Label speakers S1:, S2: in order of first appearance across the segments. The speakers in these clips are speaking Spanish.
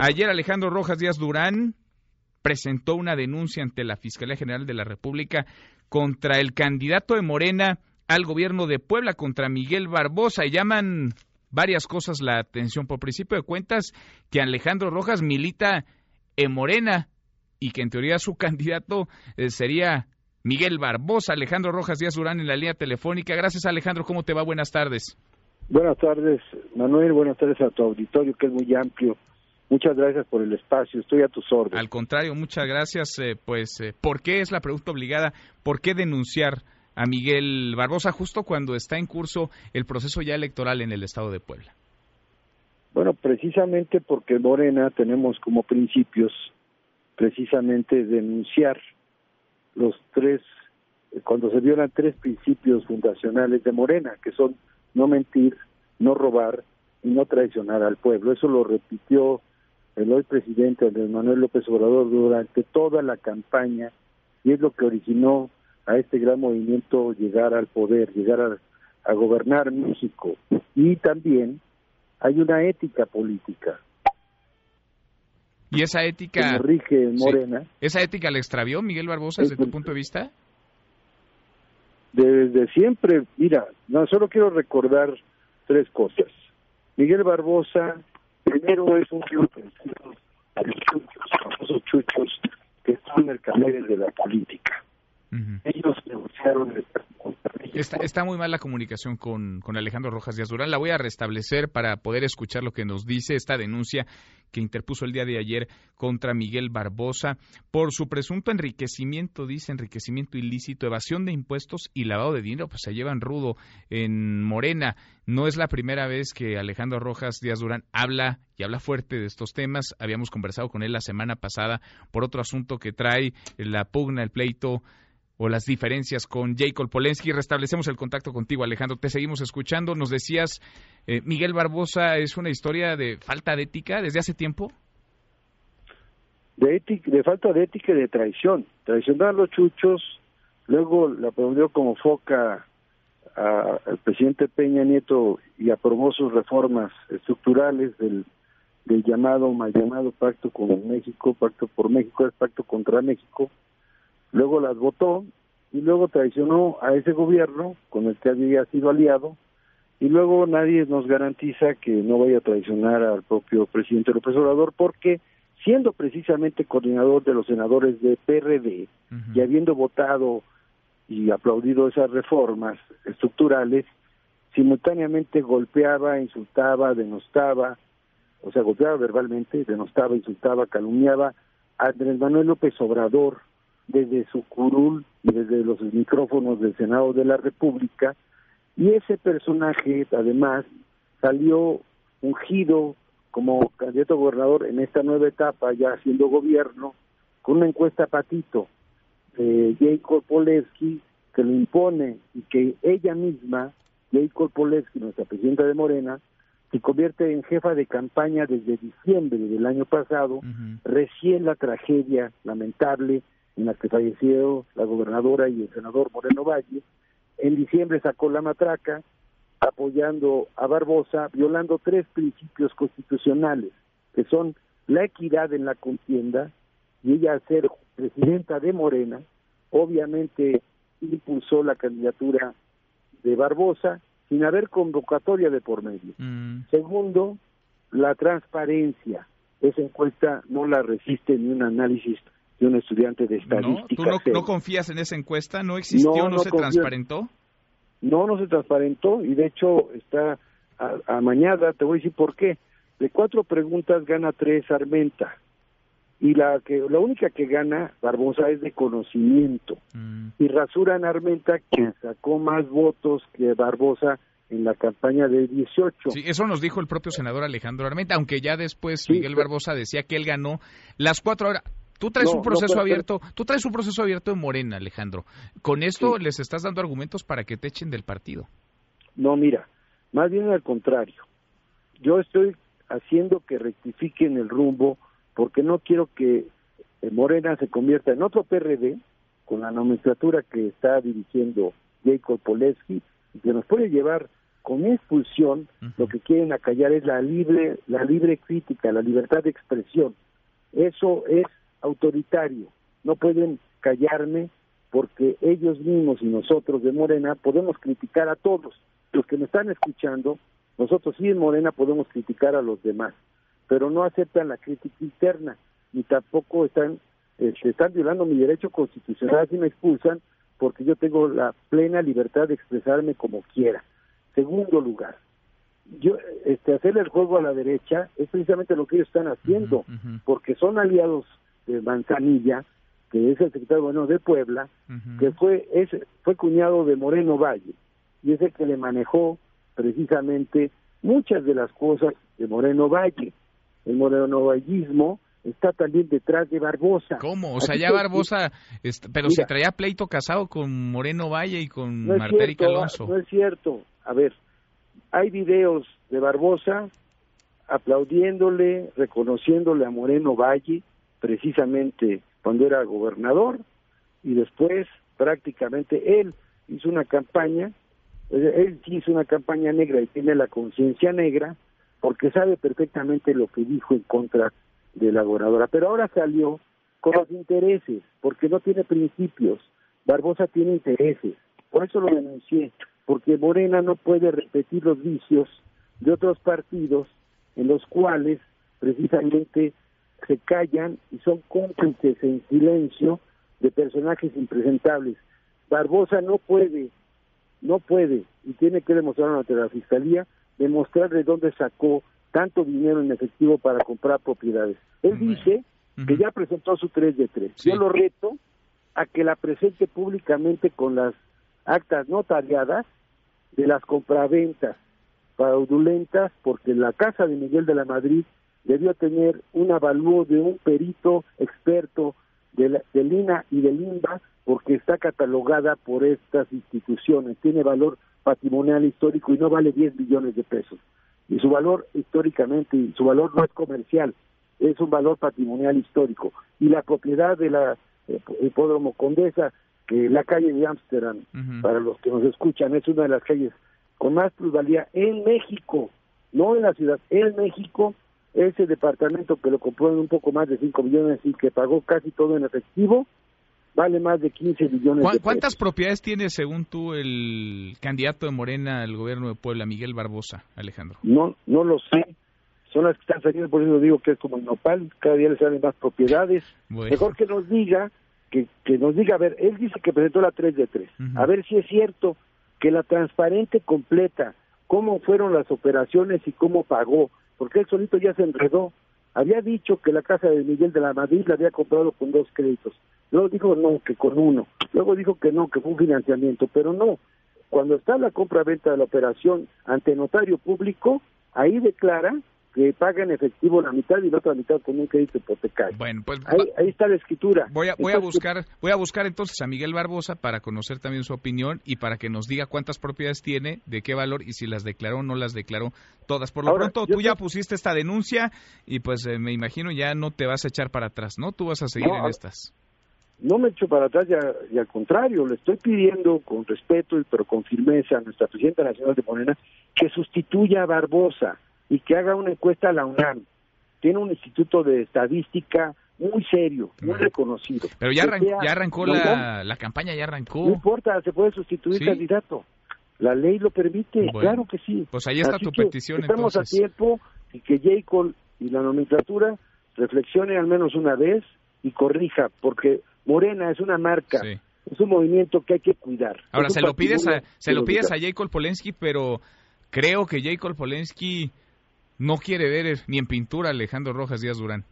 S1: Ayer Alejandro Rojas Díaz Durán presentó una denuncia ante la Fiscalía General de la República contra el candidato de Morena al gobierno de Puebla, contra Miguel Barbosa, y llaman varias cosas la atención. Por principio de cuentas, que Alejandro Rojas milita en Morena y que en teoría su candidato eh, sería Miguel Barbosa. Alejandro Rojas Díaz Durán en la línea telefónica. Gracias, Alejandro. ¿Cómo te va? Buenas tardes.
S2: Buenas tardes, Manuel. Buenas tardes a tu auditorio, que es muy amplio. Muchas gracias por el espacio. Estoy a tus órdenes.
S1: Al contrario, muchas gracias. Eh, pues, eh, ¿por qué es la pregunta obligada? ¿Por qué denunciar a Miguel Barbosa justo cuando está en curso el proceso ya electoral en el estado de Puebla?
S2: Bueno, precisamente porque Morena tenemos como principios precisamente denunciar los tres, cuando se violan tres principios fundacionales de Morena, que son no mentir, no robar y no traicionar al pueblo. Eso lo repitió el hoy presidente Andrés Manuel López Obrador durante toda la campaña y es lo que originó a este gran movimiento llegar al poder, llegar a, gobernar México. Y también hay una ética política.
S1: ¿Y esa ética...
S2: Que rige Morena.
S1: ¿Esa ética le extravió Miguel Barbosa desde tu punto de vista?
S2: Desde siempre, mira, no solo quiero recordar tres cosas. Miguel Barbosa, primero es un tío a los chuchos, famosos chuchos que son mercaderes de la política. Ellos negociaron
S1: Está, está, muy mal la comunicación con, con Alejandro Rojas Díaz Durán. La voy a restablecer para poder escuchar lo que nos dice esta denuncia que interpuso el día de ayer contra Miguel Barbosa por su presunto enriquecimiento, dice enriquecimiento ilícito, evasión de impuestos y lavado de dinero. Pues se llevan rudo en Morena. No es la primera vez que Alejandro Rojas Díaz Durán habla y habla fuerte de estos temas. Habíamos conversado con él la semana pasada por otro asunto que trae la pugna, el pleito o las diferencias con Jacob Polensky. Restablecemos el contacto contigo, Alejandro. Te seguimos escuchando. Nos decías, eh, Miguel Barbosa es una historia de falta de ética desde hace tiempo.
S2: De, ética, de falta de ética y de traición. Traicionar a los chuchos, luego la ponió como foca al presidente Peña Nieto y aprobó sus reformas estructurales del, del llamado, mal llamado pacto con México, pacto por México, es pacto contra México luego las votó y luego traicionó a ese gobierno con el que había sido aliado y luego nadie nos garantiza que no vaya a traicionar al propio presidente López Obrador porque siendo precisamente coordinador de los senadores de PRD y habiendo votado y aplaudido esas reformas estructurales, simultáneamente golpeaba, insultaba, denostaba, o sea, golpeaba verbalmente, denostaba, insultaba, calumniaba a Andrés Manuel López Obrador, desde su curul y desde los micrófonos del Senado de la República, y ese personaje además salió ungido como candidato a gobernador en esta nueva etapa, ya haciendo gobierno, con una encuesta patito de Jacob Polewski, que lo impone y que ella misma, Jacob Polewski, nuestra presidenta de Morena, se convierte en jefa de campaña desde diciembre del año pasado, recién la tragedia lamentable en la que falleció la gobernadora y el senador Moreno Valle. En diciembre sacó la matraca apoyando a Barbosa, violando tres principios constitucionales, que son la equidad en la contienda, y ella al ser presidenta de Morena, obviamente impulsó la candidatura de Barbosa sin haber convocatoria de por medio. Mm. Segundo, la transparencia. Esa encuesta no la resiste ni un análisis de un estudiante de estadística.
S1: ¿No? ¿Tú no, confías en esa encuesta? ¿No existió? ¿No, se transparentó?
S2: No, no se transparentó y de hecho está a, mañana, te voy a decir por qué. De cuatro preguntas gana tres Armenta y la que la única que gana Barbosa es de conocimiento mm. y rasuran Armenta que sacó más votos que Barbosa en la campaña de 18.
S1: Sí, eso nos dijo el propio senador Alejandro Armenta, aunque ya después Miguel Barbosa decía que él ganó las cuatro horas. Tú traes un proceso abierto, tú traes un proceso abierto en Morena, Alejandro. Con esto les estás dando argumentos para que te echen del partido.
S2: No, mira, más bien al contrario. Yo estoy haciendo que rectifiquen el rumbo porque no quiero que eh, Morena se convierta en otro PRD con la nomenclatura que está dirigiendo Jacob Poleski y que nos puede llevar con expulsión lo que quieren acallar es la libre, la libre crítica, la libertad de expresión. Eso es autoritario. No pueden callarme porque ellos mismos y nosotros de Morena podemos criticar a todos. Los que me están escuchando, nosotros sí en Morena podemos criticar a los demás, pero no aceptan la crítica interna, ni tampoco están, este, están violando mi derecho constitucional si me expulsan, porque yo tengo la plena libertad de expresarme como quiera. Segundo lugar, yo este hacerle el juego a la derecha es precisamente lo que ellos están haciendo, porque son aliados de Manzanilla, que es el secretario bueno de Puebla, que fue es, fue cuñado de Moreno Valle y es el que le manejó precisamente muchas de las cosas de Moreno Valle. El Moreno Vallismo está también detrás de Barbosa.
S1: ¿Cómo? O sea, ya Barbosa, pero se traía pleito casado con Moreno Valle y con no Alonso.
S2: No es cierto, a ver, hay videos de Barbosa aplaudiéndole, reconociéndole a Moreno Valle, precisamente cuando era gobernador, y después prácticamente él hizo una campaña, él hizo una campaña negra y tiene la conciencia negra, porque sabe perfectamente lo que dijo en contra de la gobernadora, pero ahora salió con los intereses, porque no tiene principios, Barbosa tiene intereses, por eso lo denuncié, porque Morena no puede repetir los vicios de otros partidos en los cuales precisamente se callan y son cómplices en silencio de personajes impresentables. Barbosa no puede, no puede, y tiene que demostrar ante la Fiscalía, demostrar de dónde sacó tanto dinero en efectivo para comprar propiedades. Él dice que ya presentó su 3 de 3. Yo lo reto a que la presente públicamente con las actas notariadas de las compraventas fraudulentas porque la casa de Miguel de la Madrid debió tener un avalúo de un perito experto de, la, de Lina y de Limba porque está catalogada por estas instituciones, tiene valor patrimonial histórico y no vale 10 millones de pesos. Y su valor históricamente, y su valor no es comercial, es un valor patrimonial histórico. Y la propiedad de la eh, hipódromo Condesa que la calle de Ámsterdam, para los que nos escuchan, es una de las calles con más plusvalía en México, no en la ciudad, en México, ese departamento que lo compró en un poco más de 5 millones y que pagó casi todo en efectivo, vale más de 15 millones de
S1: ¿Cuántas propiedades tiene, según tú, el candidato de Morena al gobierno de Puebla, Miguel Barbosa, Alejandro?
S2: No, no lo sé. Son las que están saliendo, por eso digo que es como el nopal, cada día le salen más propiedades. Mejor que nos diga que, que nos diga, a ver, él dice que presentó la 3 de 3, a ver si es cierto que la transparente completa, cómo fueron las operaciones y cómo pagó, porque él solito ya se enredó. Había dicho que la casa de Miguel de la Madrid la había comprado con dos créditos, luego dijo no, que con uno, luego dijo que no, que fue un financiamiento, pero no, cuando está la compra-venta de la operación ante notario público, ahí declara que paga en efectivo la mitad y la otra mitad con un crédito hipotecario.
S1: Bueno, pues
S2: ahí, está la escritura.
S1: Voy a, voy a buscar voy a buscar entonces a Miguel Barbosa para conocer también su opinión y para que nos diga cuántas propiedades tiene, de qué valor y si las declaró o no las declaró todas. Por lo pronto tú ya pusiste esta denuncia y pues eh, me imagino ya no te vas a echar para atrás, ¿no? Tú vas a seguir en estas.
S2: No me echo para atrás y, y, al contrario, le estoy pidiendo con respeto pero con firmeza a nuestra presidenta nacional de Morena que sustituya a Barbosa y que haga una encuesta a la UNAM. Tiene un instituto de estadística muy serio, muy reconocido.
S1: Pero ya, ya arrancó la, la, campaña, ya arrancó.
S2: No importa, se puede sustituir candidato. La ley lo permite, claro que sí.
S1: Pues ahí está tu petición.
S2: Estamos a tiempo y que J. y la nomenclatura reflexione al menos una vez y corrija, porque Morena es una marca, es un movimiento que hay que cuidar.
S1: Ahora, se lo pides a, se lo pides a J. Polensky, pero creo que J. Polensky no quiere ver ni en pintura Alejandro Rojas Díaz Durán.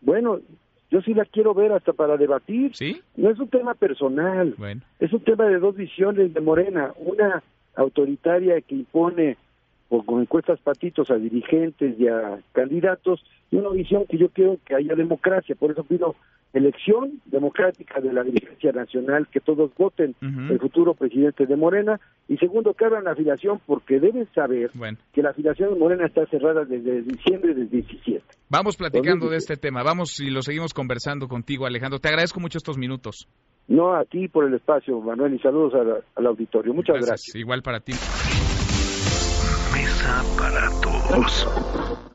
S2: Bueno, yo sí la quiero ver hasta para debatir.
S1: ¿Sí?
S2: No es un tema personal.
S1: Bueno.
S2: Es un tema de dos visiones de Morena. Una autoritaria que impone con encuestas patitos a dirigentes y a candidatos y una visión que yo quiero que haya democracia. Por eso pido elección democrática de la dirigencia nacional, que todos voten el futuro presidente de Morena, y segundo, que abran la afiliación, porque deben saber que la afiliación de Morena está cerrada desde diciembre del 17.
S1: Vamos platicando de este tema, vamos y lo seguimos conversando contigo, Alejandro. Te agradezco mucho estos minutos.
S2: No, a ti por el espacio, Manuel, y saludos al, auditorio. Muchas gracias.
S1: Igual para ti.
S3: para todos.